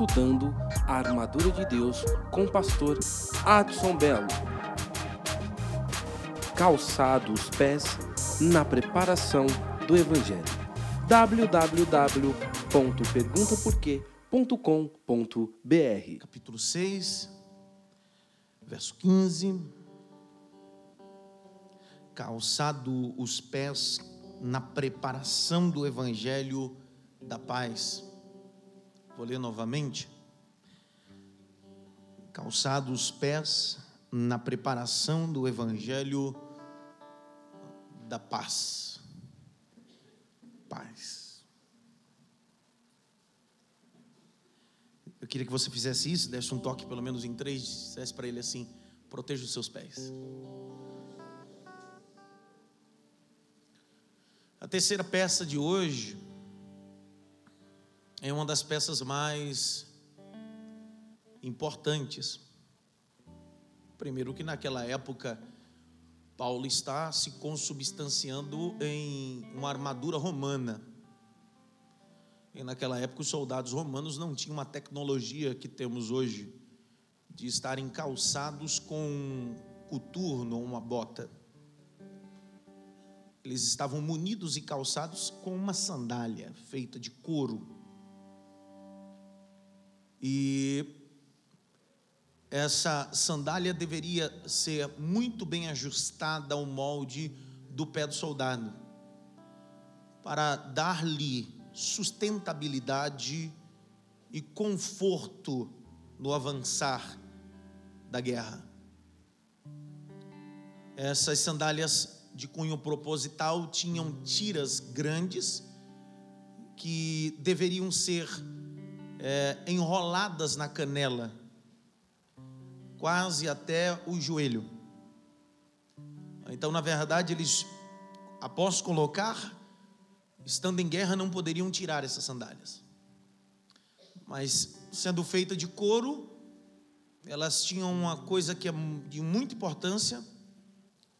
estudando a armadura de Deus com o pastor Adson Belo. Calçado os pés na preparação do Evangelho. www.perguntaporquê.com.br capítulo 6, verso 15. Calçado os pés na preparação do evangelho da paz. Vou ler novamente. Calçado os pés na preparação do evangelho da paz. Paz. Eu queria que você fizesse isso, desse um toque pelo menos em três, dissesse para ele assim: proteja os seus pés. A terceira peça de hoje é uma das peças mais importantes. Primeiro, que naquela época, Paulo está se consubstanciando em uma armadura romana. E naquela época, os soldados romanos não tinham uma tecnologia que temos hoje, de estarem calçados com coturno ou uma bota. Eles estavam munidos e calçados com uma sandália feita de couro. E essa sandália deveria ser muito bem ajustada ao molde do pé do soldado, para dar-lhe sustentabilidade e conforto no avançar da guerra. Essas sandálias de cunho proposital tinham tiras grandes que deveriam ser é, enroladas na canela, quase até o joelho. Então, na verdade, eles, após colocar, estando em guerra, não poderiam tirar essas sandálias. Mas, sendo feita de couro, elas tinham uma coisa que é de muita importância,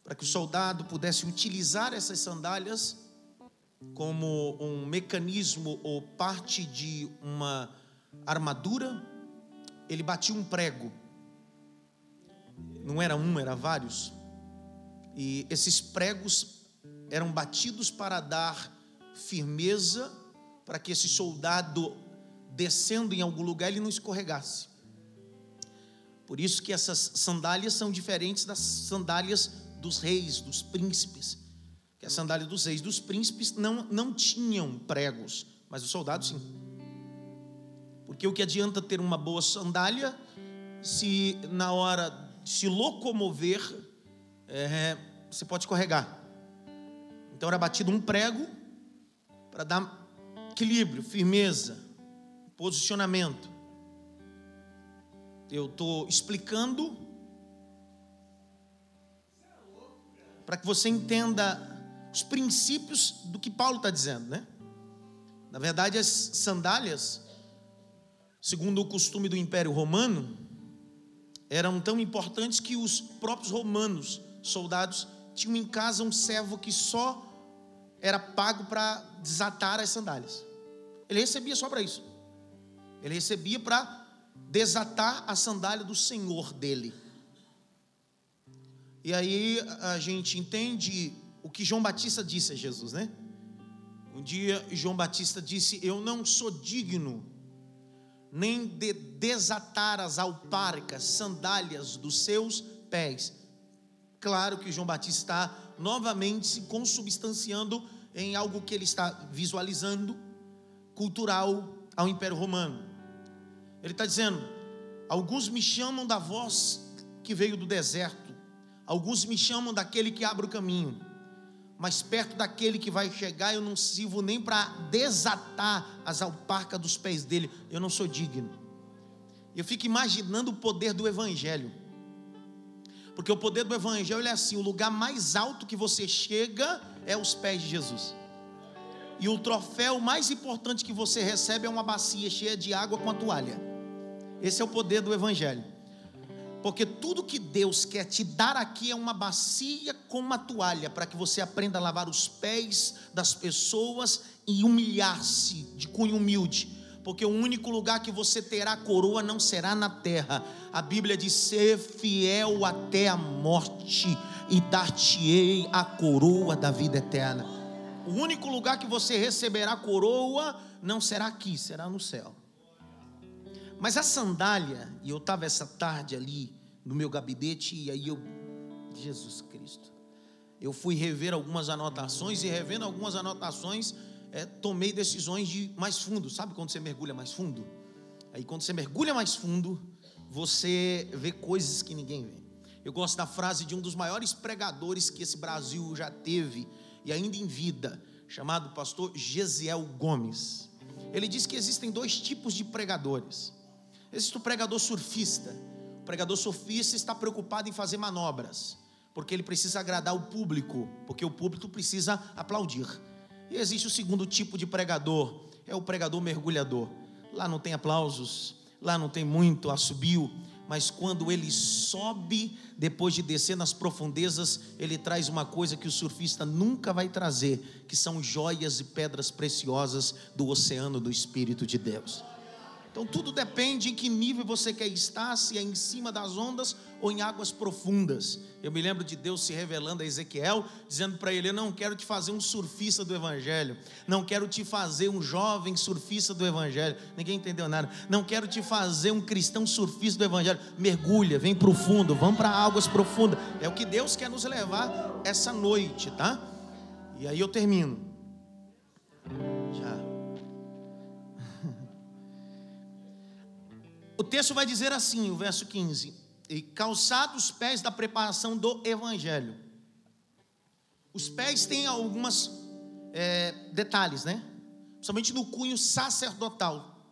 para que o soldado pudesse utilizar essas sandálias como um mecanismo ou parte de uma armadura, ele batia um prego. Não era um, era vários. E esses pregos eram batidos para dar firmeza para que esse soldado descendo em algum lugar ele não escorregasse. Por isso que essas sandálias são diferentes das sandálias dos reis, dos príncipes. Que a sandália dos reis, dos príncipes não não tinham pregos, mas os soldados sim. Porque o que adianta ter uma boa sandália se na hora de se locomover é, você pode escorregar. Então era batido um prego para dar equilíbrio, firmeza, posicionamento. Eu estou explicando para que você entenda os princípios do que Paulo está dizendo, né? Na verdade, as sandálias segundo o costume do Império Romano, eram tão importantes que os próprios romanos, soldados, tinham em casa um servo que só era pago para desatar as sandálias. Ele recebia só para isso. Ele recebia para desatar a sandália do senhor dele. E aí a gente entende o que João Batista disse a Jesus, né? Um dia João Batista disse: Eu não sou digno nem de desatar as alparcas, sandálias dos seus pés. Claro que João Batista está novamente se consubstanciando em algo que ele está visualizando, cultural ao Império Romano. Ele está dizendo: alguns me chamam da voz que veio do deserto, alguns me chamam daquele que abre o caminho mas perto daquele que vai chegar, eu não sirvo nem para desatar as alparcas dos pés dele, eu não sou digno. Eu fico imaginando o poder do Evangelho, porque o poder do Evangelho é assim: o lugar mais alto que você chega é os pés de Jesus, e o troféu mais importante que você recebe é uma bacia cheia de água com a toalha. Esse é o poder do Evangelho. Porque tudo que Deus quer te dar aqui é uma bacia com uma toalha, para que você aprenda a lavar os pés das pessoas e humilhar-se de cunho humilde, porque o único lugar que você terá coroa não será na terra. A Bíblia diz: ser fiel até a morte, e dar-te-ei a coroa da vida eterna. O único lugar que você receberá coroa não será aqui, será no céu. Mas a sandália, e eu estava essa tarde ali no meu gabinete, e aí eu, Jesus Cristo, eu fui rever algumas anotações, e revendo algumas anotações, é, tomei decisões de mais fundo. Sabe quando você mergulha mais fundo? Aí quando você mergulha mais fundo, você vê coisas que ninguém vê. Eu gosto da frase de um dos maiores pregadores que esse Brasil já teve, e ainda em vida, chamado pastor Gesiel Gomes. Ele diz que existem dois tipos de pregadores. Existe o pregador surfista. O pregador surfista está preocupado em fazer manobras, porque ele precisa agradar o público, porque o público precisa aplaudir. E existe o segundo tipo de pregador, é o pregador mergulhador. Lá não tem aplausos, lá não tem muito assobio, mas quando ele sobe, depois de descer nas profundezas, ele traz uma coisa que o surfista nunca vai trazer, que são joias e pedras preciosas do oceano do Espírito de Deus. Então tudo depende em que nível você quer estar, se é em cima das ondas ou em águas profundas. Eu me lembro de Deus se revelando a Ezequiel, dizendo para ele: Eu não quero te fazer um surfista do Evangelho, não quero te fazer um jovem surfista do Evangelho. Ninguém entendeu nada. Não quero te fazer um cristão surfista do Evangelho. Mergulha, vem para o fundo, vamos para águas profundas. É o que Deus quer nos levar essa noite, tá? E aí eu termino. O texto vai dizer assim, o verso 15: E calçados os pés da preparação do evangelho. Os pés têm alguns é, detalhes, né? Principalmente no cunho sacerdotal.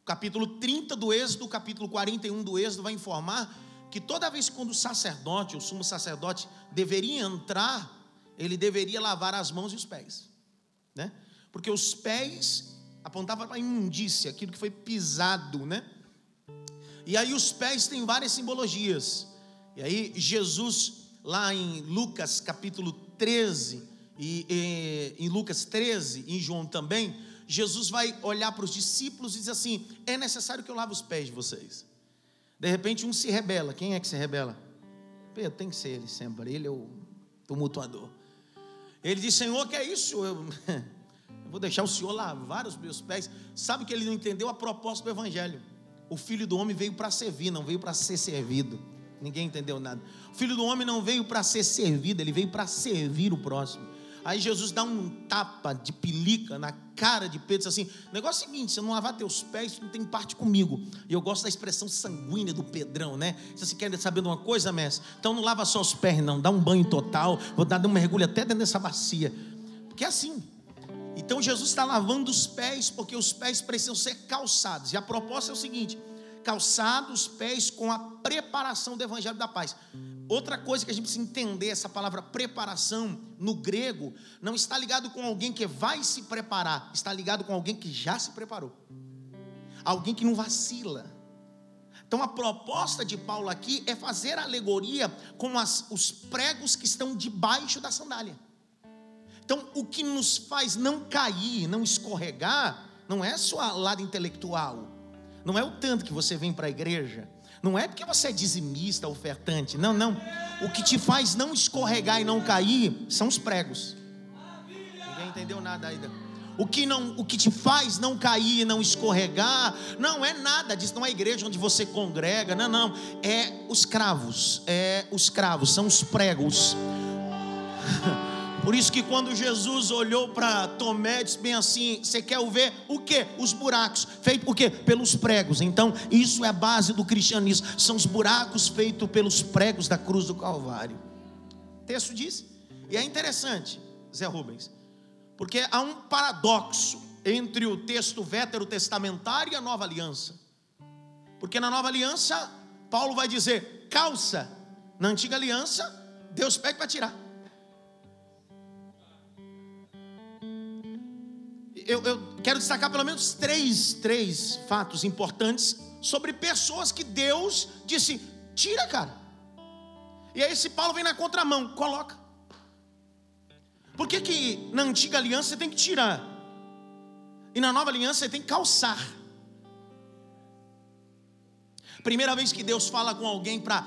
O capítulo 30 do Êxodo, o capítulo 41 do Êxodo vai informar que toda vez quando o sacerdote, o sumo sacerdote, deveria entrar, ele deveria lavar as mãos e os pés, né? Porque os pés apontavam para a imundícia, aquilo que foi pisado, né? E aí os pés têm várias simbologias. E aí Jesus, lá em Lucas capítulo 13, e, e em Lucas 13, em João também, Jesus vai olhar para os discípulos e diz assim: é necessário que eu lave os pés de vocês. De repente um se rebela. Quem é que se rebela? Pedro, tem que ser ele sempre. Ele é o tumultuador. Ele diz: Senhor, que é isso? Eu, eu vou deixar o Senhor lavar os meus pés. Sabe que ele não entendeu a proposta do Evangelho. O filho do homem veio para servir, não veio para ser servido. Ninguém entendeu nada. O filho do homem não veio para ser servido, ele veio para servir o próximo. Aí Jesus dá um tapa de pelica na cara de Pedro, diz assim: negócio é o seguinte, se não lavar teus pés, não tem parte comigo. E eu gosto da expressão sanguínea do Pedrão, né? Se você quer saber de uma coisa, mestre, então não lava só os pés, não, dá um banho total, vou dar um mergulho até dentro dessa bacia. Porque é assim, então Jesus está lavando os pés, porque os pés precisam ser calçados. E a proposta é o seguinte: calçados os pés com a preparação do Evangelho da Paz. Outra coisa que a gente precisa entender, essa palavra preparação no grego, não está ligado com alguém que vai se preparar, está ligado com alguém que já se preparou. Alguém que não vacila. Então a proposta de Paulo aqui é fazer alegoria com as, os pregos que estão debaixo da sandália. Então, o que nos faz não cair, não escorregar, não é só o lado intelectual, não é o tanto que você vem para a igreja, não é porque você é dizimista, ofertante, não, não. O que te faz não escorregar e não cair são os pregos. Ninguém entendeu nada ainda. O que, não, o que te faz não cair e não escorregar, não é nada disso, não é a igreja onde você congrega, não, não. É os cravos, é os cravos, são os pregos. Por isso que quando Jesus olhou para Tomé, disse bem assim: você quer ver o que? Os buracos, feito por quê? Pelos pregos. Então, isso é a base do cristianismo. São os buracos feitos pelos pregos da cruz do Calvário. O texto diz, e é interessante, Zé Rubens, porque há um paradoxo entre o texto veterotestamentário e a nova aliança. Porque na nova aliança, Paulo vai dizer calça, na antiga aliança, Deus pede para tirar. eu, eu quero destacar pelo menos três, três fatos importantes sobre pessoas que Deus disse: tira, cara. E aí esse Paulo vem na contramão, coloca. Por que, que na antiga aliança você tem que tirar? E na nova aliança você tem que calçar. Primeira vez que Deus fala com alguém para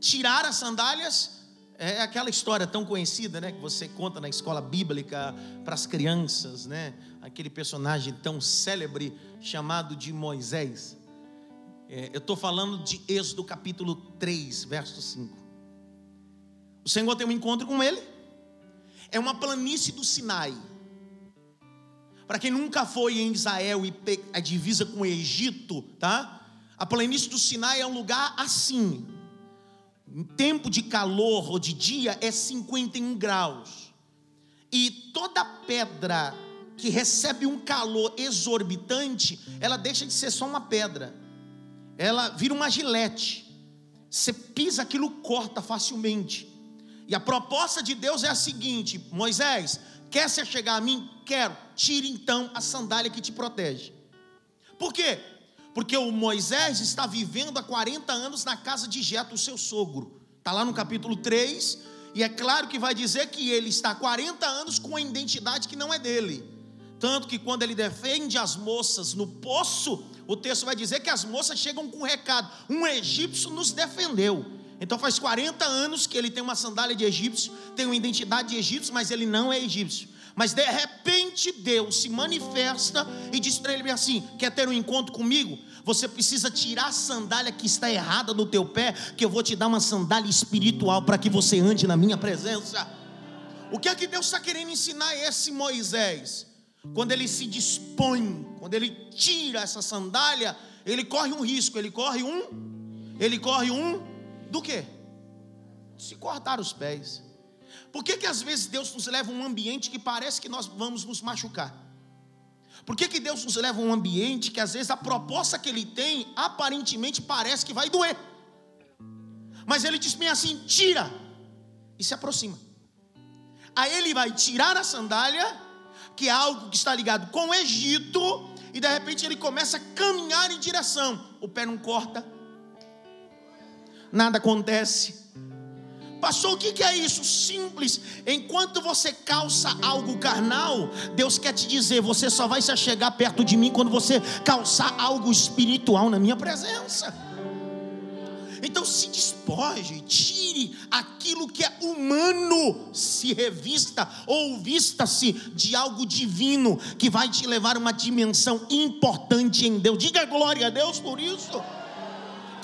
tirar as sandálias, é aquela história tão conhecida, né, que você conta na escola bíblica para as crianças, né? Aquele personagem tão célebre chamado de Moisés. É, eu estou falando de Êxodo capítulo 3, verso 5. O Senhor tem um encontro com ele. É uma planície do Sinai. Para quem nunca foi em Israel e a divisa com o Egito, tá? A planície do Sinai é um lugar assim, tempo de calor ou de dia é 51 graus. E toda pedra que recebe um calor exorbitante, ela deixa de ser só uma pedra. Ela vira uma gilete. Você pisa aquilo corta facilmente. E a proposta de Deus é a seguinte: Moisés, quer se chegar a mim? Quero. Tire então a sandália que te protege. Por quê? Porque o Moisés está vivendo há 40 anos na casa de Jeto, o seu sogro. Está lá no capítulo 3, e é claro que vai dizer que ele está há 40 anos com a identidade que não é dele. Tanto que quando ele defende as moças no poço, o texto vai dizer que as moças chegam com um recado: um egípcio nos defendeu. Então faz 40 anos que ele tem uma sandália de egípcio, tem uma identidade de egípcio, mas ele não é egípcio. Mas de repente Deus se manifesta e diz para ele assim: Quer ter um encontro comigo? Você precisa tirar a sandália que está errada no teu pé, que eu vou te dar uma sandália espiritual para que você ande na minha presença. O que é que Deus está querendo ensinar a esse Moisés? Quando ele se dispõe, quando ele tira essa sandália, ele corre um risco, ele corre um, ele corre um do quê? Se cortar os pés. Por que, que às vezes Deus nos leva a um ambiente que parece que nós vamos nos machucar? Por que, que Deus nos leva a um ambiente que às vezes a proposta que Ele tem aparentemente parece que vai doer? Mas Ele diz bem assim: tira e se aproxima. Aí Ele vai tirar a sandália, que é algo que está ligado com o Egito, e de repente ele começa a caminhar em direção. O pé não corta, nada acontece Pastor, o que é isso? Simples. Enquanto você calça algo carnal, Deus quer te dizer: você só vai se chegar perto de mim quando você calçar algo espiritual na minha presença. Então se despoje, tire aquilo que é humano, se revista ou vista-se de algo divino que vai te levar a uma dimensão importante em Deus. Diga glória a Deus por isso.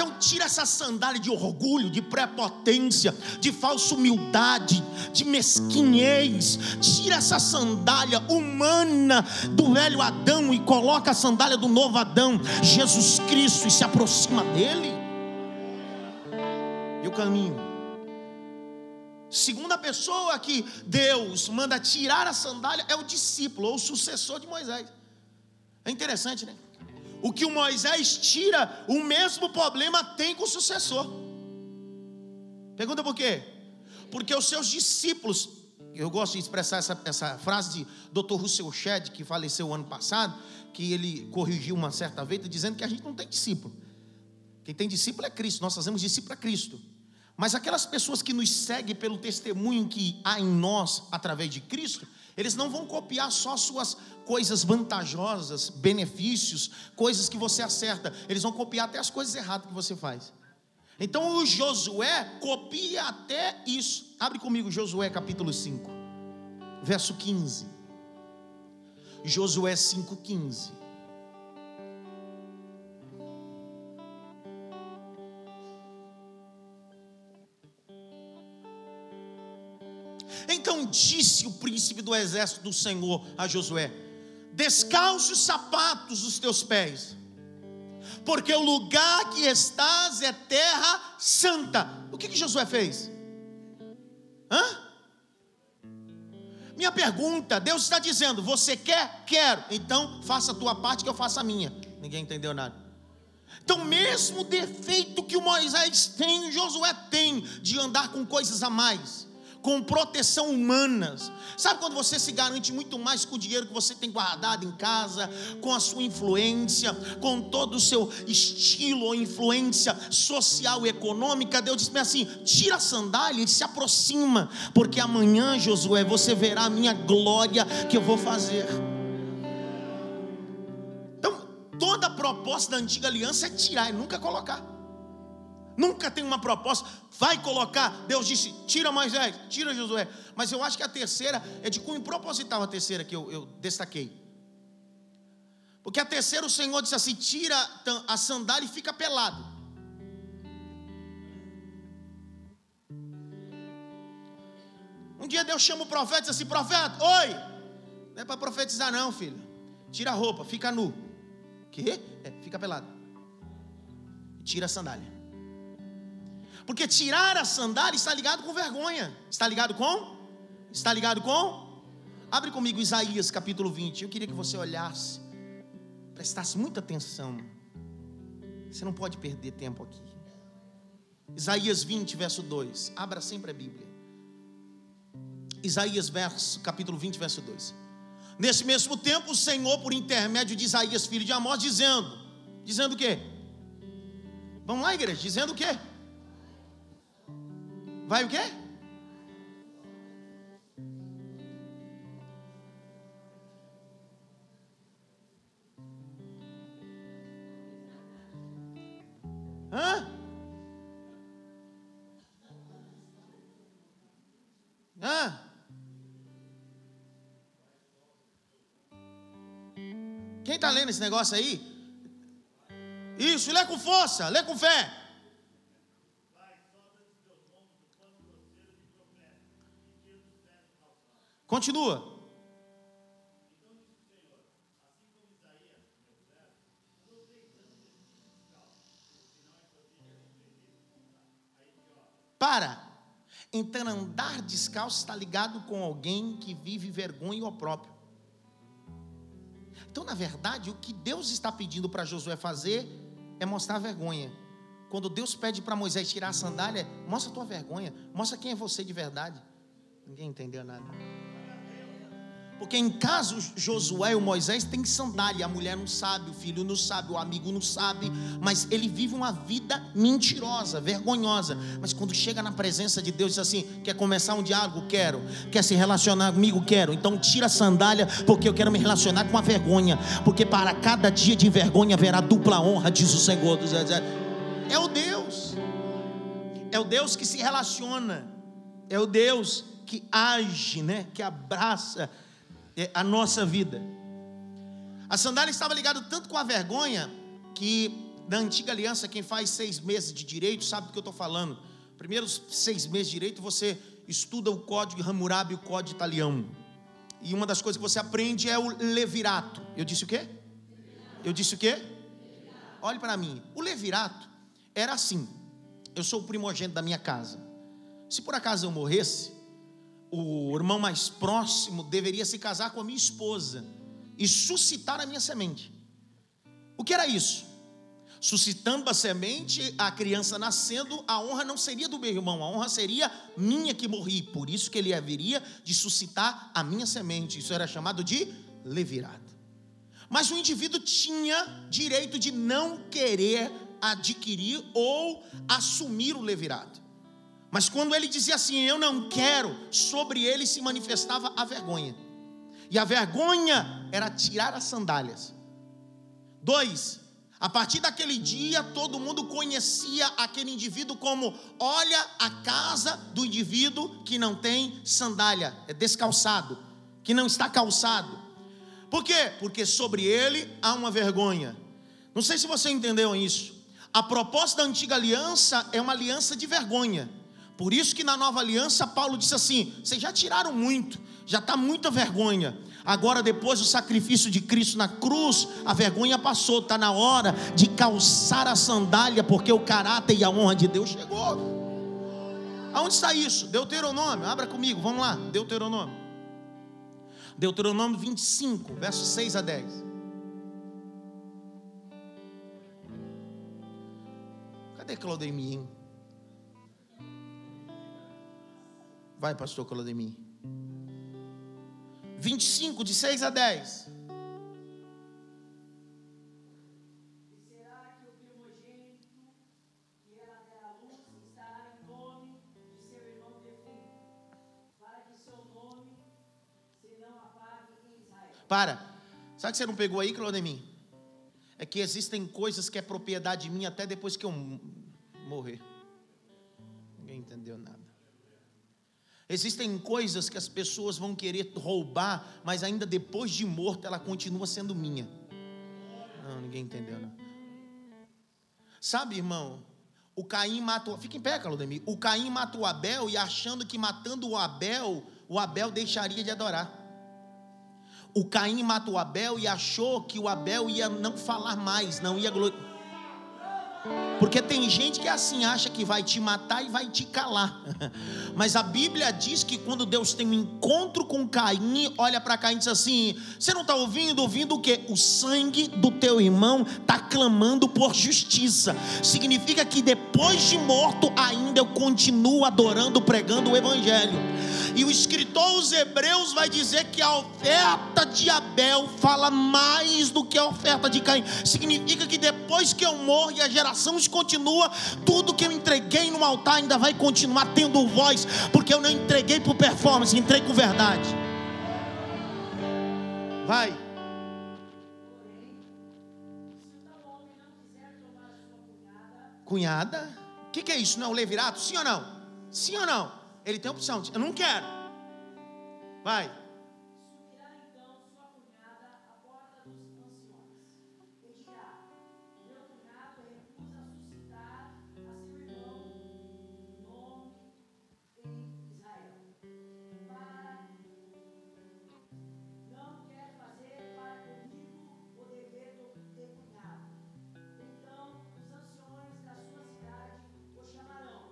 Então tira essa sandália de orgulho, de prepotência, de falsa humildade, de mesquinhez. Tira essa sandália humana do velho Adão e coloca a sandália do novo Adão, Jesus Cristo, e se aproxima dele. E o caminho. Segunda pessoa que Deus manda tirar a sandália é o discípulo ou o sucessor de Moisés. É interessante, né? O que o Moisés tira, o mesmo problema tem com o sucessor. Pergunta por quê? Porque os seus discípulos, eu gosto de expressar essa, essa frase de Dr. Russell Shedd, que faleceu ano passado, que ele corrigiu uma certa vez, dizendo que a gente não tem discípulo. Quem tem discípulo é Cristo, nós fazemos discípulo a Cristo. Mas aquelas pessoas que nos seguem pelo testemunho que há em nós através de Cristo, eles não vão copiar só suas coisas vantajosas, benefícios, coisas que você acerta. Eles vão copiar até as coisas erradas que você faz. Então o Josué copia até isso. Abre comigo Josué capítulo 5, verso 15. Josué 5,15. Disse o príncipe do exército do Senhor a Josué: Descalce os sapatos dos teus pés, porque o lugar que estás é terra santa. O que, que Josué fez? Hã? Minha pergunta, Deus está dizendo: Você quer? Quero. Então faça a tua parte que eu faça a minha. Ninguém entendeu nada. Então, mesmo defeito que o Moisés tem, Josué tem, de andar com coisas a mais com proteção humanas. Sabe quando você se garante muito mais com o dinheiro que você tem guardado em casa, com a sua influência, com todo o seu estilo ou influência social e econômica? Deus diz assim: tira a sandália e se aproxima, porque amanhã, Josué, você verá a minha glória que eu vou fazer. Então, toda a proposta da antiga aliança é tirar e nunca colocar. Nunca tem uma proposta, vai colocar. Deus disse: tira Moisés, tira Josué. Mas eu acho que a terceira é de cunho proposital, a terceira que eu, eu destaquei. Porque a terceira o Senhor disse assim: tira a sandália e fica pelado. Um dia Deus chama o profeta e diz assim: profeta, oi! Não é para profetizar, não, filho. Tira a roupa, fica nu. Que? É, fica pelado. Tira a sandália. Porque tirar a sandália está ligado com vergonha. Está ligado com? Está ligado com? Abre comigo Isaías capítulo 20. Eu queria que você olhasse, prestasse muita atenção. Você não pode perder tempo aqui. Isaías 20, verso 2. Abra sempre a Bíblia. Isaías, verso, capítulo 20, verso 2. Nesse mesmo tempo, o Senhor, por intermédio de Isaías, filho de Amós, dizendo: Dizendo o quê? Vamos lá, igreja, dizendo o quê? Vai o quê? Hã? Hã? Quem está lendo esse negócio aí? Isso, lê com força, lê com fé. Continua. Para. Então, andar descalço está ligado com alguém que vive vergonha ou próprio. Então, na verdade, o que Deus está pedindo para Josué fazer é mostrar vergonha. Quando Deus pede para Moisés tirar a sandália, mostra a tua vergonha, mostra quem é você de verdade. Ninguém entendeu nada. Porque em caso Josué ou Moisés tem sandália, a mulher não sabe, o filho não sabe, o amigo não sabe, mas ele vive uma vida mentirosa, vergonhosa. Mas quando chega na presença de Deus, diz assim: quer começar um diálogo? Quero. Quer se relacionar comigo? Quero. Então tira a sandália, porque eu quero me relacionar com a vergonha. Porque para cada dia de vergonha haverá dupla honra, diz o Senhor dos É o Deus, é o Deus que se relaciona, é o Deus que age, né? que abraça é, a nossa vida. A sandália estava ligada tanto com a vergonha que na antiga aliança, quem faz seis meses de direito sabe do que eu estou falando. Primeiros seis meses de direito você estuda o código Hammurabi o código italiano. E uma das coisas que você aprende é o levirato. Eu disse o quê? Eu disse o quê? Olhe para mim. O levirato era assim. Eu sou o primogênito da minha casa. Se por acaso eu morresse, o irmão mais próximo deveria se casar com a minha esposa e suscitar a minha semente. O que era isso? Suscitando a semente, a criança nascendo, a honra não seria do meu irmão, a honra seria minha que morri. Por isso que ele haveria de suscitar a minha semente. Isso era chamado de levirado. Mas o indivíduo tinha direito de não querer adquirir ou assumir o levirado. Mas quando ele dizia assim, eu não quero, sobre ele se manifestava a vergonha. E a vergonha era tirar as sandálias. Dois, a partir daquele dia, todo mundo conhecia aquele indivíduo como: olha a casa do indivíduo que não tem sandália, é descalçado, que não está calçado. Por quê? Porque sobre ele há uma vergonha. Não sei se você entendeu isso. A proposta da antiga aliança é uma aliança de vergonha. Por isso que na nova aliança Paulo disse assim: vocês já tiraram muito, já está muita vergonha. Agora, depois do sacrifício de Cristo na cruz, a vergonha passou, está na hora de calçar a sandália, porque o caráter e a honra de Deus chegou. Aonde está isso? Deuteronômio, abra comigo, vamos lá, Deuteronômio. Deuteronômio 25, versos 6 a 10. Cadê Claudemir? Vai, pastor Claudemir. 25, de 6 a 10. Para. Sabe que você não pegou aí, Claudemir? É que existem coisas que é propriedade minha até depois que eu morrer. entendeu nada. Existem coisas que as pessoas vão querer roubar, mas ainda depois de morto ela continua sendo minha. Não, ninguém entendeu, não. Sabe, irmão, o Caim matou. Fica em pé, Calodemir. O Caim matou Abel e achando que matando o Abel, o Abel deixaria de adorar. O Caim matou Abel e achou que o Abel ia não falar mais, não ia glorificar. Porque tem gente que é assim acha que vai te matar e vai te calar. Mas a Bíblia diz que quando Deus tem um encontro com Caim, olha para Caim e diz assim: Você não está ouvindo? Ouvindo o que? O sangue do teu irmão está clamando por justiça. Significa que depois de morto, ainda eu continuo adorando, pregando o Evangelho. E o escritor aos Hebreus vai dizer que a oferta de Abel fala mais do que a oferta de Caim. Significa que depois que eu morro e a geração continua, tudo que eu entreguei no altar ainda vai continuar tendo voz, porque eu não entreguei por performance, entreguei com verdade. Vai. Cunhada? O que, que é isso? Não é o levirato? Sim ou não? Sim ou não? Ele tem opção. Eu não quero. Vai.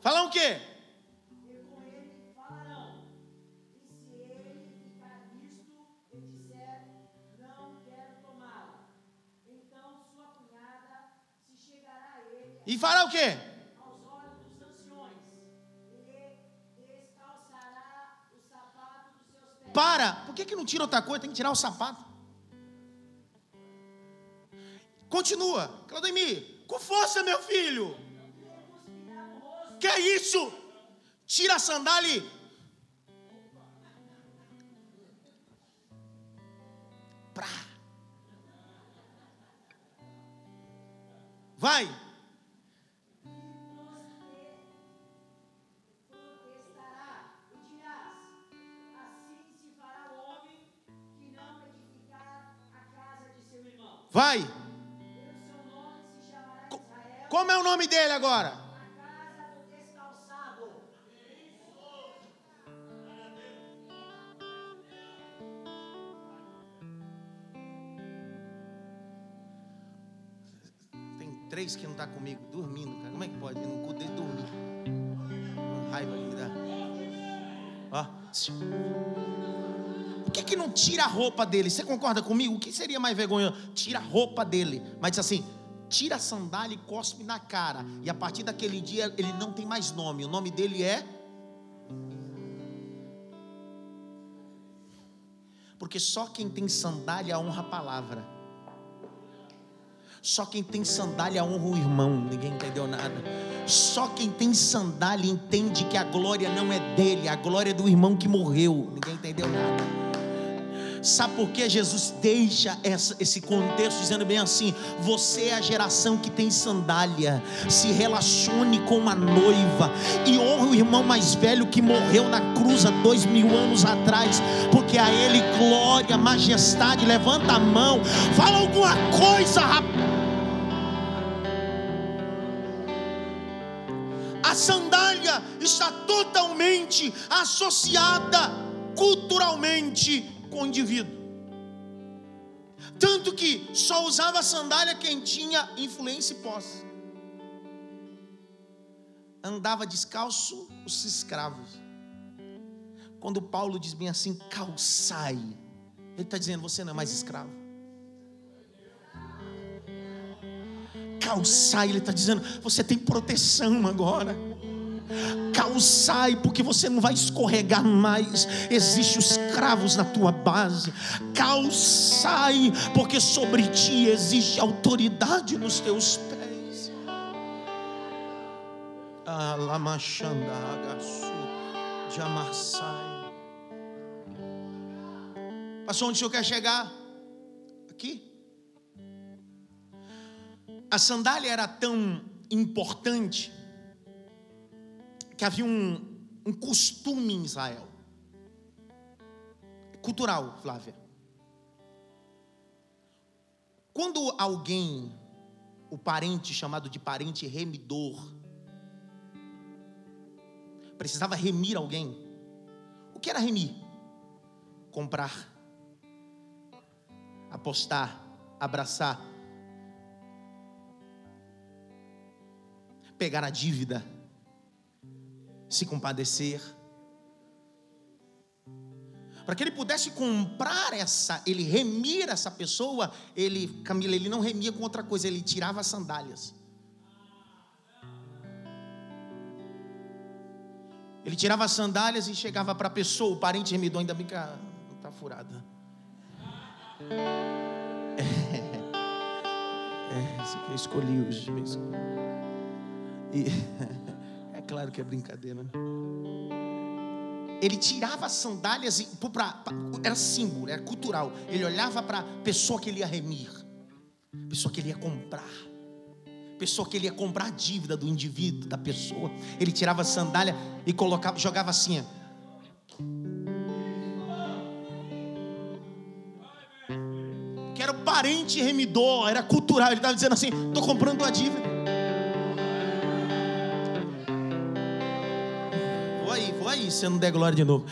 Falar o quê? E fará o quê? Aos olhos dos anciões, ele descalçará o sapato dos seus pés. Para! Por que, que não tira outra coisa? Tem que tirar o sapato. Continua. Claudemir, com força, meu filho. Que é isso? Tira a sandália. Pra. Vai. Nome dele agora? Três que não está comigo, dormindo, cara. Como é que pode? No cu dele dormir. raiva que me dá. Ó que, que não tira a roupa dele? Você concorda comigo? O que seria mais vergonhoso? Tira a roupa dele. Mas assim: tira a sandália e cospe na cara. E a partir daquele dia ele não tem mais nome. O nome dele é. Porque só quem tem sandália honra a palavra. Só quem tem sandália honra o irmão. Ninguém entendeu nada. Só quem tem sandália entende que a glória não é dele, a glória é do irmão que morreu. Ninguém entendeu nada. Sabe por que Jesus deixa essa, esse contexto dizendo bem assim: você é a geração que tem sandália, se relacione com a noiva e honre o irmão mais velho que morreu na cruz há dois mil anos atrás, porque a ele glória, majestade. Levanta a mão, fala alguma coisa, rapaz. A sandália está totalmente associada culturalmente com o indivíduo. Tanto que só usava sandália quem tinha influência e posse. Andava descalço os escravos. Quando Paulo diz bem assim, calçai, ele está dizendo: você não é mais escravo. Calçai, ele está dizendo: você tem proteção agora calçai, porque você não vai escorregar mais. Existem os cravos na tua base. Calçai, porque sobre ti existe autoridade nos teus pés. Alamachanda agaçu de amassai. Passou onde o senhor quer chegar? Aqui. A sandália era tão importante que havia um, um costume em Israel. Cultural, Flávia. Quando alguém, o parente chamado de parente remidor, precisava remir alguém, o que era remir? Comprar, apostar, abraçar, pegar a dívida, se compadecer. Para que ele pudesse comprar essa, ele remir essa pessoa, ele, Camila, ele não remia com outra coisa, ele tirava as sandálias. Ele tirava as sandálias e chegava para a pessoa, o parente remidor, ainda bem que está furada. É, é, eu escolhi hoje. E, claro que é brincadeira. Né? Ele tirava as sandálias, e, pra, pra, era símbolo, era cultural. Ele olhava para a pessoa que ele ia remir, pessoa que ele ia comprar, pessoa que ele ia comprar a dívida do indivíduo, da pessoa. Ele tirava a sandália e colocava, jogava assim. Que era o parente remidor, era cultural. Ele estava dizendo assim: estou comprando a dívida. Você não der glória de novo.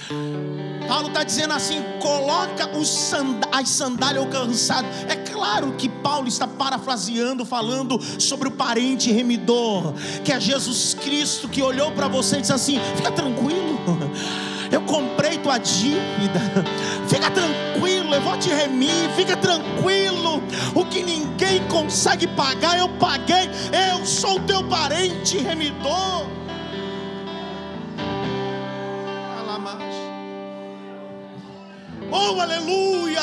Paulo está dizendo assim: coloca sand as sandálias alcançadas. É claro que Paulo está parafraseando, falando sobre o parente remidor, que é Jesus Cristo, que olhou para você e disse assim: fica tranquilo, eu comprei tua dívida, fica tranquilo, eu vou te remir, fica tranquilo, o que ninguém consegue pagar, eu paguei, eu sou teu parente remidor. Oh, aleluia!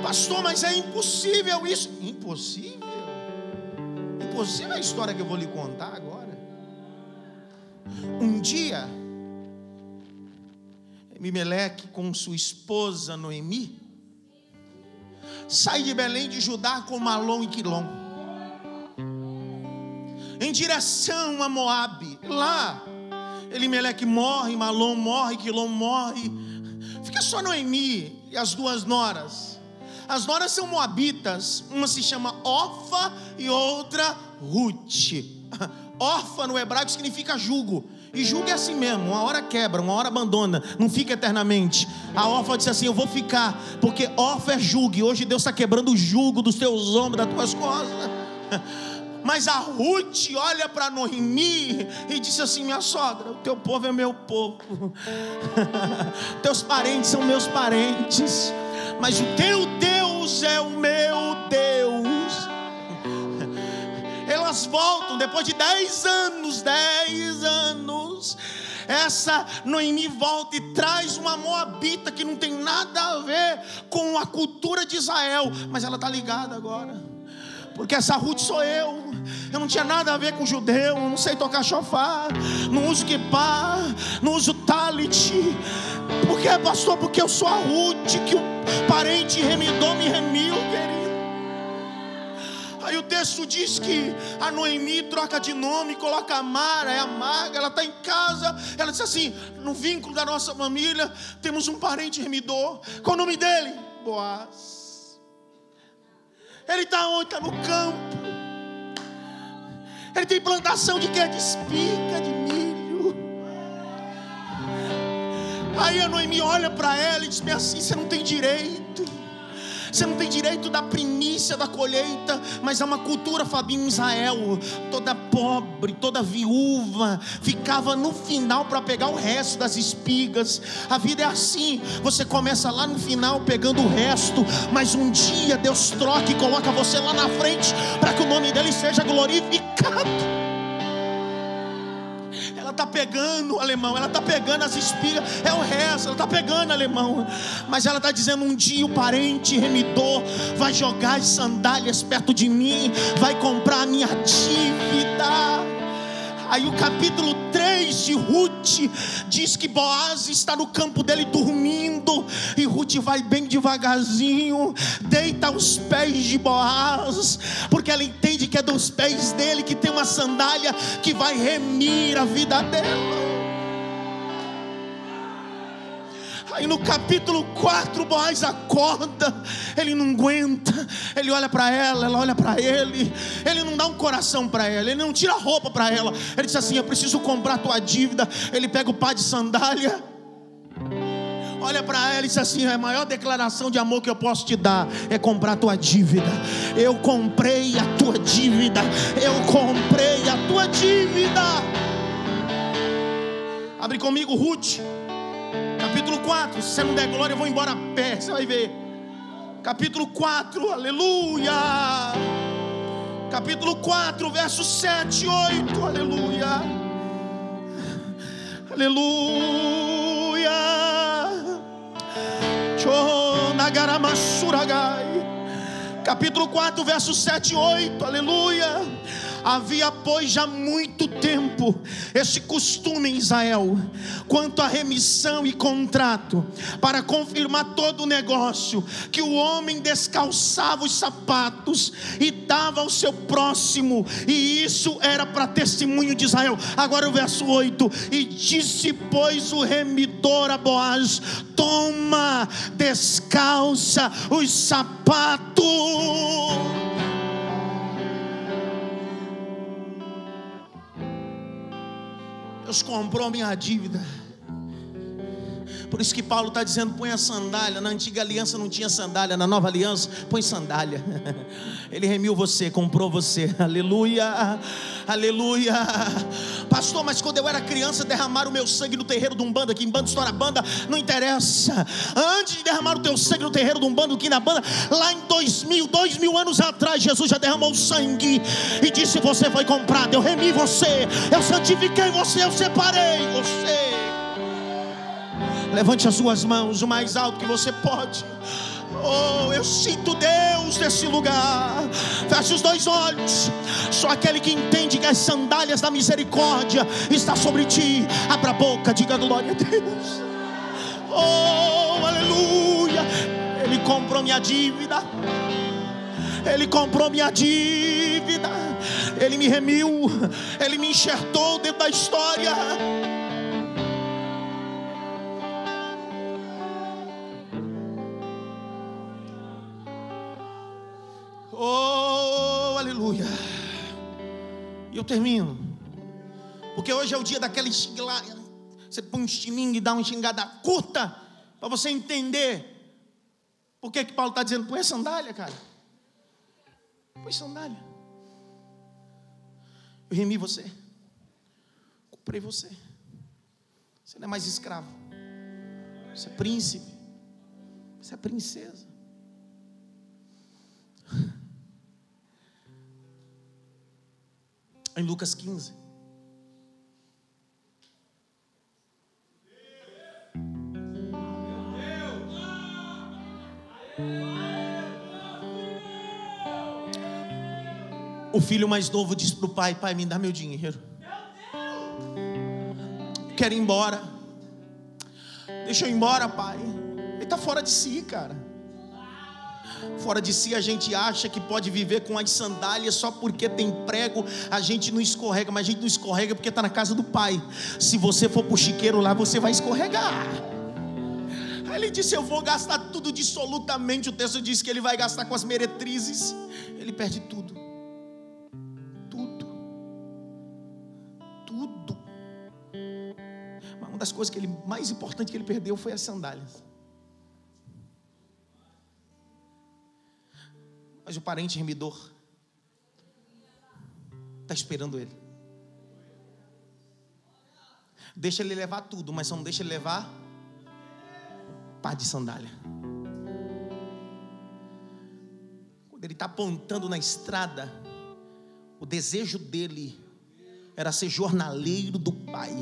Pastor, mas é impossível isso. Impossível? Impossível é a história que eu vou lhe contar agora. Um dia, Mimeleque com sua esposa Noemi sai de Belém de Judá com Malom e Quilom em direção a Moabe. Lá Elimeleque morre, Malom morre, Quilom morre. Fica só Noemi e as duas noras. As noras são moabitas, uma se chama Orfa e outra Ruth. Orfa no hebraico significa jugo. E jugo é assim mesmo, uma hora quebra, uma hora abandona, não fica eternamente. A Orfa disse assim: Eu vou ficar, porque Orfa é jugo, e hoje Deus está quebrando o jugo dos teus ombros, das tuas costas. Mas a Ruth olha para Noemi e diz assim: Minha sogra, o teu povo é meu povo, teus parentes são meus parentes, mas o teu Deus é o meu Deus. Elas voltam depois de dez anos, dez anos. Essa Noemi volta e traz uma moabita que não tem nada a ver com a cultura de Israel, mas ela está ligada agora porque essa Ruth sou eu. Eu não tinha nada a ver com judeu, não sei tocar chofar, não uso kippah, não uso talit. Por que, pastor? Porque eu sou a Ruth, que o parente remidou me remiu, querido. Aí o texto diz que a Noemi troca de nome, coloca a Mara, é a Maga, ela está em casa. Ela diz assim: no vínculo da nossa família, temos um parente remidor. Qual o nome dele? Boaz. Ele está onde? Está no campo. Ele tem plantação de quê? De espiga, de milho. Aí a Noemi olha para ela e diz assim: você não tem direito. Você não tem direito da primícia da colheita, mas é uma cultura, Fabinho, Israel. Toda pobre, toda viúva, ficava no final para pegar o resto das espigas. A vida é assim: você começa lá no final pegando o resto, mas um dia Deus troca e coloca você lá na frente para que o nome dele seja glorificado ela está pegando, alemão, ela está pegando as espigas, é o resto, ela está pegando, alemão. Mas ela está dizendo: um dia o parente remidor vai jogar as sandálias perto de mim, vai comprar a minha dívida. Aí o capítulo 3 de Ruth diz que Boaz está no campo dele dormindo, e Ruth vai bem devagarzinho, deita aos pés de Boaz, porque ela entende que é dos pés dele que tem uma sandália que vai remir a vida dela. Aí no capítulo 4, Boaz acorda, ele não aguenta, ele olha para ela, ela olha para ele, ele não dá um coração para ela, ele não tira roupa para ela, ele diz assim: Eu preciso comprar tua dívida. Ele pega o pá de sandália, olha para ela e diz assim: A maior declaração de amor que eu posso te dar é comprar tua dívida. Eu comprei a tua dívida, eu comprei a tua dívida. Abre comigo, Ruth capítulo 4. Se você não der glória, eu vou embora a pé. Você vai ver. Capítulo 4, aleluia. Capítulo 4, versos 7 e 8, aleluia. Aleluia. Capítulo 4, versos 7 e 8, aleluia. Havia, pois, já muito tempo esse costume em Israel, quanto à remissão e contrato, para confirmar todo o negócio, que o homem descalçava os sapatos e dava ao seu próximo, e isso era para testemunho de Israel. Agora o verso 8: E disse, pois, o remidor a Boaz: Toma, descalça os sapatos. Deus comprou minha dívida. Por isso que Paulo está dizendo: põe a sandália. Na antiga aliança não tinha sandália, na nova aliança, põe sandália. Ele remiu você, comprou você. Aleluia, aleluia. Pastor, mas quando eu era criança, derramaram o meu sangue no terreiro de um banda, que em banda estoura banda, não interessa. Antes de derramar o teu sangue no terreiro de um banda, que na banda, lá em dois mil, dois mil anos atrás, Jesus já derramou o sangue e disse: Você foi comprado, eu remi você, eu santifiquei você, eu separei você. Levante as suas mãos o mais alto que você pode. Oh, eu sinto Deus nesse lugar. Feche os dois olhos. Só aquele que entende que as sandálias da misericórdia está sobre ti. Abra a boca, diga glória a Deus. Oh, aleluia. Ele comprou minha dívida. Ele comprou minha dívida. Ele me remiu. Ele me enxertou dentro da história. Aleluia. E eu termino. Porque hoje é o dia daquela xingada. Você põe um estilingue e dá uma xingada curta. Para você entender. Por que, que Paulo está dizendo? Põe sandália, cara. Põe sandália. Eu remi você. Comprei você. Você não é mais escravo. Você é príncipe. Você é princesa. Em Lucas 15. O filho mais novo diz para o pai: Pai, me dá meu dinheiro. Quero ir embora. Deixa eu ir embora, pai. Ele está fora de si, cara. Fora de si a gente acha que pode viver com as sandálias só porque tem prego, a gente não escorrega, mas a gente não escorrega porque está na casa do pai. Se você for para o chiqueiro lá, você vai escorregar. Aí ele disse: Eu vou gastar tudo dissolutamente. O texto diz que ele vai gastar com as meretrizes. Ele perde tudo. Tudo. Tudo. Uma das coisas que ele mais importante que ele perdeu foi as sandálias. Mas o parente remidor está esperando ele. Deixa ele levar tudo, mas só não deixa ele levar par de sandália. Quando ele está apontando na estrada, o desejo dele era ser jornaleiro do pai.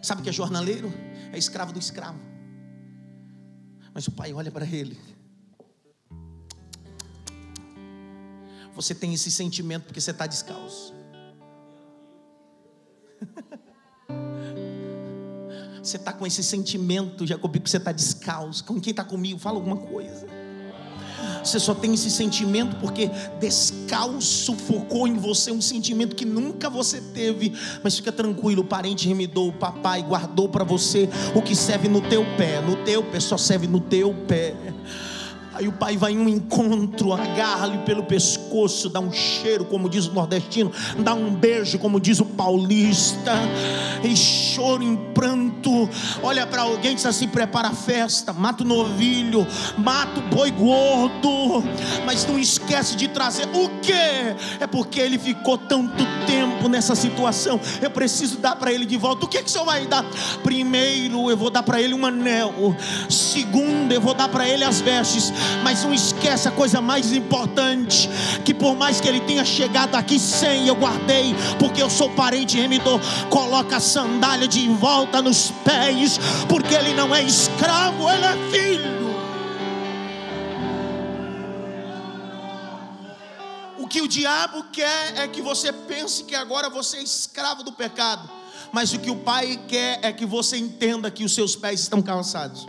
Sabe o que é jornaleiro? É escravo do escravo. Mas o pai olha para ele Você tem esse sentimento porque você está descalço. Você está com esse sentimento, Jacob, que você está descalço. Com quem está comigo? Fala alguma coisa. Você só tem esse sentimento porque descalço focou em você um sentimento que nunca você teve. Mas fica tranquilo, o parente remidou, o papai guardou para você o que serve no teu pé. No teu pé só serve no teu pé. Aí o pai vai em um encontro, agarra-lhe pelo pescoço, dá um cheiro, como diz o nordestino, dá um beijo, como diz o paulista, e choro em pranto. Olha para alguém e diz assim: prepara a festa, mata o novilho, mata o boi gordo, mas não esquece de trazer o que? É porque ele ficou tanto tempo nessa situação. Eu preciso dar para ele de volta. O que, que o senhor vai dar? Primeiro, eu vou dar para ele um anel. Segundo, eu vou dar para ele as vestes mas não esquece a coisa mais importante: que por mais que ele tenha chegado aqui sem, eu guardei, porque eu sou parente remidor. Coloca a sandália de volta nos pés, porque ele não é escravo, ele é filho. O que o diabo quer é que você pense que agora você é escravo do pecado, mas o que o pai quer é que você entenda que os seus pés estão calçados.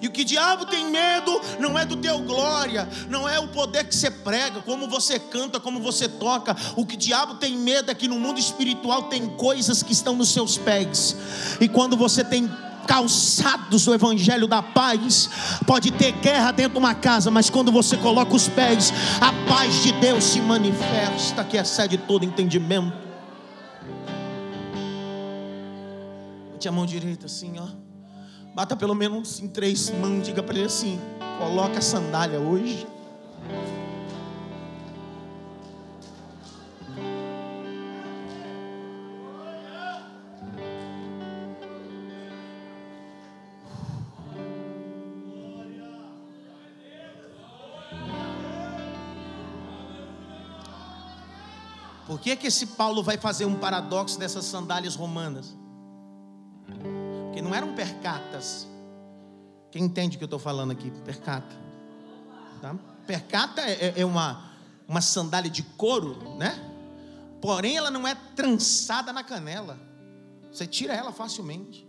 E o que diabo tem medo não é do teu glória, não é o poder que você prega, como você canta, como você toca. O que diabo tem medo é que no mundo espiritual tem coisas que estão nos seus pés. E quando você tem calçados do evangelho da paz, pode ter guerra dentro de uma casa, mas quando você coloca os pés, a paz de Deus se manifesta, que excede todo entendimento. Mete a mão direita assim, ó. Bata pelo menos em três mãos, diga para ele assim: coloca a sandália hoje. Por que, que esse Paulo vai fazer um paradoxo dessas sandálias romanas? Não eram percatas. Quem entende o que eu estou falando aqui? Percata. Tá? Percata é, é, é uma, uma sandália de couro, né? Porém, ela não é trançada na canela. Você tira ela facilmente.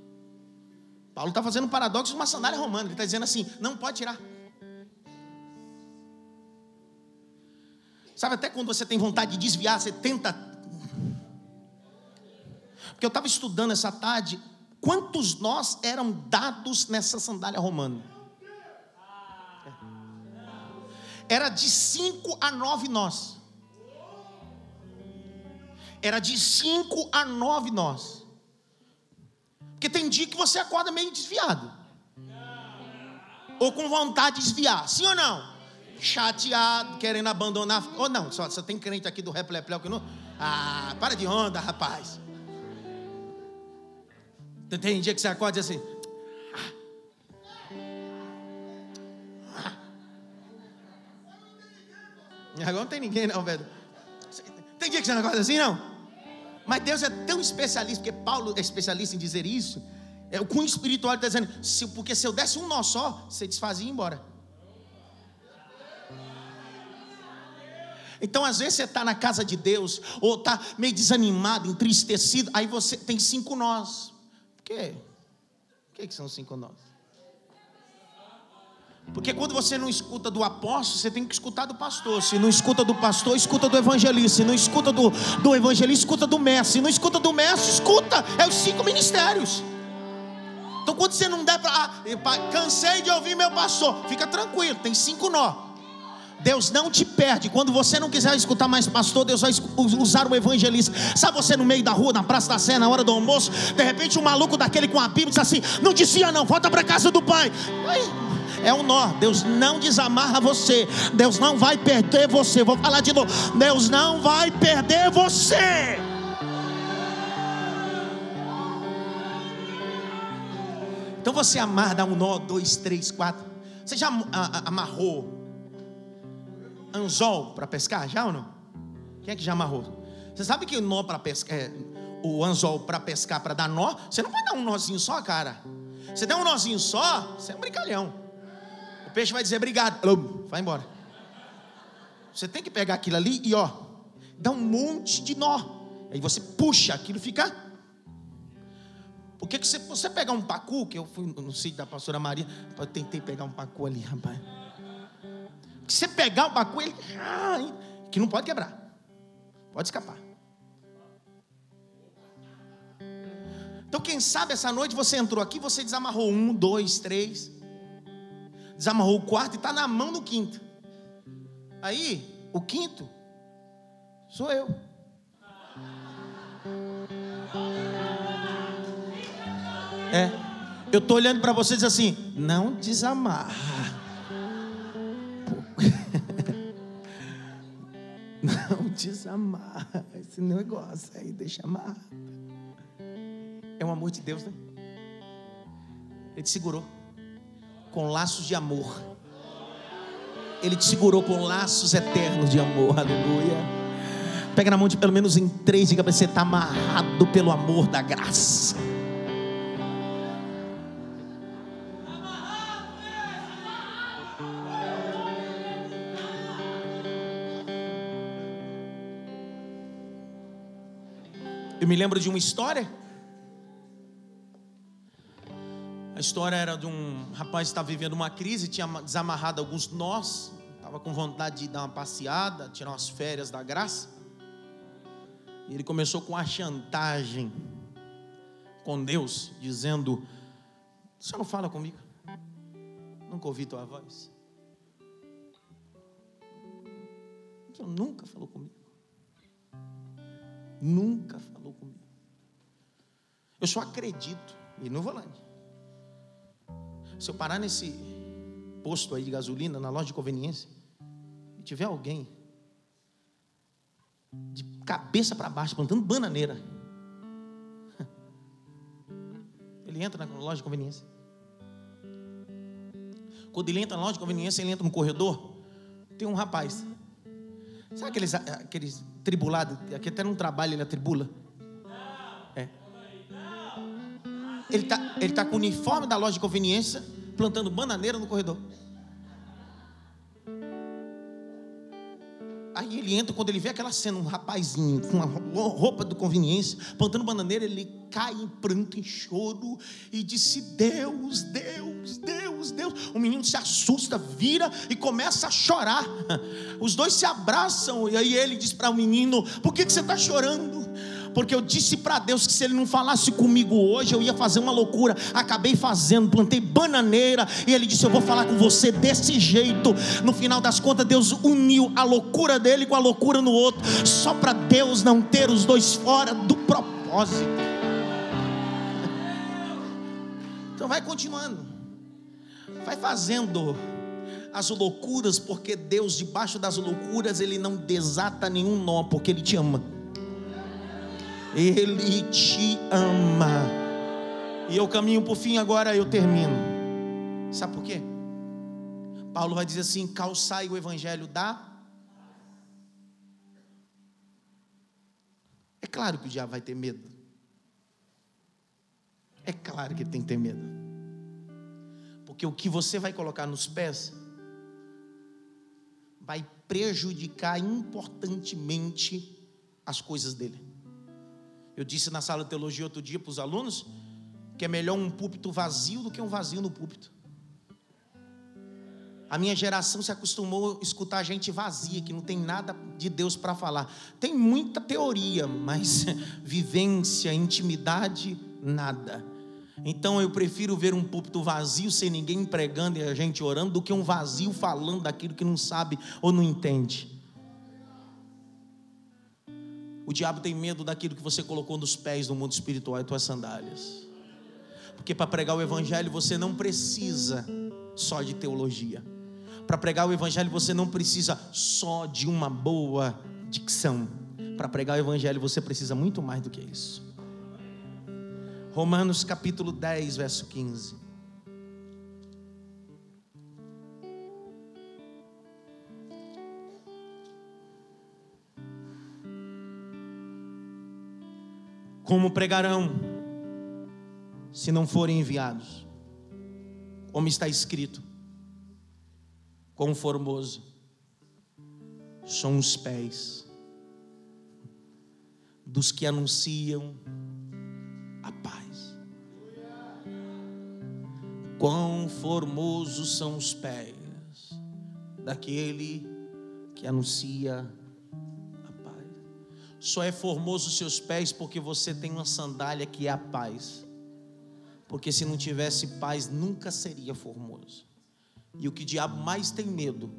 Paulo está fazendo um paradoxo de uma sandália romana. Ele está dizendo assim: não pode tirar. Sabe, até quando você tem vontade de desviar, você tenta. Porque eu estava estudando essa tarde Quantos nós eram dados nessa sandália romana? Era de cinco a nove nós. Era de cinco a nove nós. Porque tem dia que você acorda meio desviado. Ou com vontade de desviar. Sim ou não? Chateado, querendo abandonar. Ou não, só, só tem crente aqui do Replepleu que não. Ah, para de onda, rapaz. Tem dia que você acorda e diz assim. Ah. Agora não tem ninguém não, velho. Tem dia que você não acorda assim, não? Mas Deus é tão especialista, porque Paulo é especialista em dizer isso. É, o cunho espiritual está dizendo, se, porque se eu desse um nó só, você desfazia e ia embora. Então, às vezes, você está na casa de Deus, ou está meio desanimado, entristecido, aí você tem cinco nós quê? O que, que são cinco nós? Porque quando você não escuta do apóstolo, você tem que escutar do pastor. Se não escuta do pastor, escuta do evangelista. Se não escuta do, do evangelista, escuta do mestre. Se não escuta do mestre, escuta. É os cinco ministérios. Então quando você não der para. Ah, cansei de ouvir meu pastor. Fica tranquilo, tem cinco nós. Deus não te perde. Quando você não quiser escutar mais pastor, Deus vai usar um evangelista. Sabe você no meio da rua, na praça da Sé, na hora do almoço, de repente um maluco daquele com a Bíblia diz assim: Não dizia não, volta para casa do pai. é um nó. Deus não desamarra você. Deus não vai perder você. Vou falar de novo. Deus não vai perder você. Então você amarra, dá um nó, dois, três, quatro. Você já amarrou anzol para pescar? Já ou não? Quem é que já amarrou? Você sabe que o nó para pescar, é, o anzol para pescar, para dar nó, você não vai dar um nozinho só, cara. Você der um nozinho só, você é um brincalhão. O peixe vai dizer obrigado, vai embora. Você tem que pegar aquilo ali e ó, dá um monte de nó. Aí você puxa, aquilo fica. Porque que você, você pegar um pacu, que eu fui no sítio da pastora Maria, eu tentei pegar um pacu ali, rapaz. Porque você pegar o pacu, ele. Que não pode quebrar. Pode escapar. Então, quem sabe essa noite você entrou aqui, você desamarrou um, dois, três, desamarrou o quarto e está na mão do quinto. Aí, o quinto sou eu. É, eu estou olhando para vocês assim, não desamarra. Não desamarra esse negócio aí, deixa amarrado. É um amor de Deus, né? Ele te segurou com laços de amor. Ele te segurou com laços eternos de amor. Aleluia. Pega na mão de pelo menos em três, diga para você está amarrado pelo amor da graça. Eu me lembro de uma história A história era de um rapaz que estava vivendo uma crise, tinha desamarrado alguns nós, estava com vontade de dar uma passeada, tirar umas férias da graça. E ele começou com a chantagem com Deus, dizendo: Você não fala comigo? Nunca ouvi tua voz. Você nunca falou comigo. Nunca falou comigo. Eu só acredito, e no volante. Se eu parar nesse posto aí de gasolina, na loja de conveniência, e tiver alguém de cabeça para baixo plantando bananeira, ele entra na loja de conveniência. Quando ele entra na loja de conveniência, ele entra no corredor, tem um rapaz. Sabe aqueles, aqueles tribulados? Aqui até não trabalha, ele atribula. Ele está ele tá com o uniforme da loja de conveniência, plantando bananeira no corredor. Aí ele entra, quando ele vê aquela cena, um rapazinho com uma roupa de conveniência, plantando bananeira, ele cai em pranto, em choro, e disse: Deus, Deus, Deus, Deus. O menino se assusta, vira e começa a chorar. Os dois se abraçam, e aí ele diz para o menino: Por que, que você está chorando? Porque eu disse para Deus que se Ele não falasse comigo hoje, eu ia fazer uma loucura. Acabei fazendo, plantei bananeira, e Ele disse: Eu vou falar com você desse jeito. No final das contas, Deus uniu a loucura dele com a loucura no outro, só para Deus não ter os dois fora do propósito. Então vai continuando, vai fazendo as loucuras, porque Deus, debaixo das loucuras, Ele não desata nenhum nó, porque Ele te ama. Ele te ama. E eu caminho por fim, agora eu termino. Sabe por quê? Paulo vai dizer assim: calçai o evangelho da. É claro que o diabo vai ter medo. É claro que ele tem que ter medo. Porque o que você vai colocar nos pés vai prejudicar importantemente as coisas dele. Eu disse na sala de teologia outro dia para os alunos que é melhor um púlpito vazio do que um vazio no púlpito. A minha geração se acostumou a escutar gente vazia, que não tem nada de Deus para falar. Tem muita teoria, mas vivência, intimidade, nada. Então eu prefiro ver um púlpito vazio sem ninguém pregando e a gente orando do que um vazio falando daquilo que não sabe ou não entende. O diabo tem medo daquilo que você colocou nos pés no mundo espiritual e tuas sandálias. Porque para pregar o evangelho você não precisa só de teologia. Para pregar o evangelho você não precisa só de uma boa dicção. Para pregar o evangelho você precisa muito mais do que isso. Romanos capítulo 10, verso 15. Como pregarão se não forem enviados? Como está escrito: Quão formoso são os pés dos que anunciam a paz. Quão formosos são os pés daquele que anuncia a. Só é formoso os seus pés porque você tem uma sandália que é a paz. Porque se não tivesse paz, nunca seria formoso. E o que o diabo mais tem medo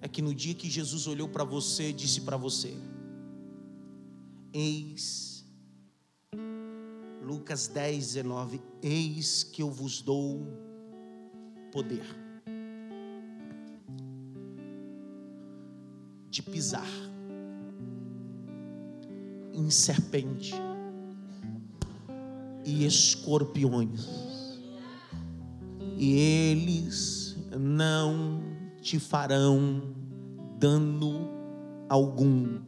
é que no dia que Jesus olhou para você, disse para você: Eis, Lucas 10, 19: Eis que eu vos dou poder de pisar em serpente e escorpiões, e eles não te farão dano algum.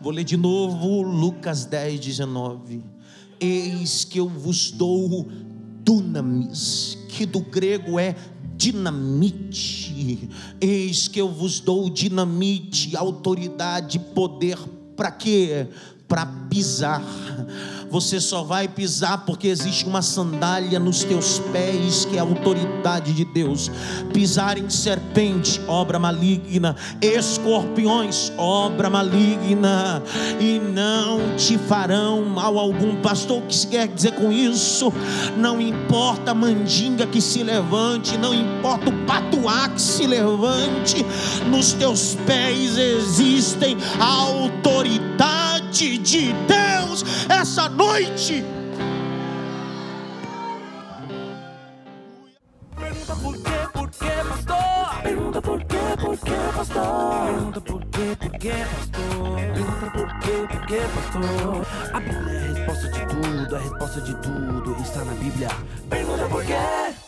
Vou ler de novo Lucas 10, 19. Eis que eu vos dou dunamis, que do grego é dinamite. Eis que eu vos dou dinamite, autoridade, poder, para quê? Para pisar você só vai pisar porque existe uma sandália nos teus pés, que é a autoridade de Deus. Pisar em serpente, obra maligna, escorpiões, obra maligna, e não te farão mal algum. Pastor, o que se quer dizer com isso? Não importa a mandinga que se levante, não importa o patuá que se levante, nos teus pés existem a autoridade de Deus essa noite. Pergunta por quê, por quê, pastor? Pergunta por quê, por quê, pastor? Pergunta por quê, por quê, pastor? Pergunta por quê, por quê, pastor? A Bíblia é a resposta de tudo, a resposta de tudo está na Bíblia. Pergunta por quê?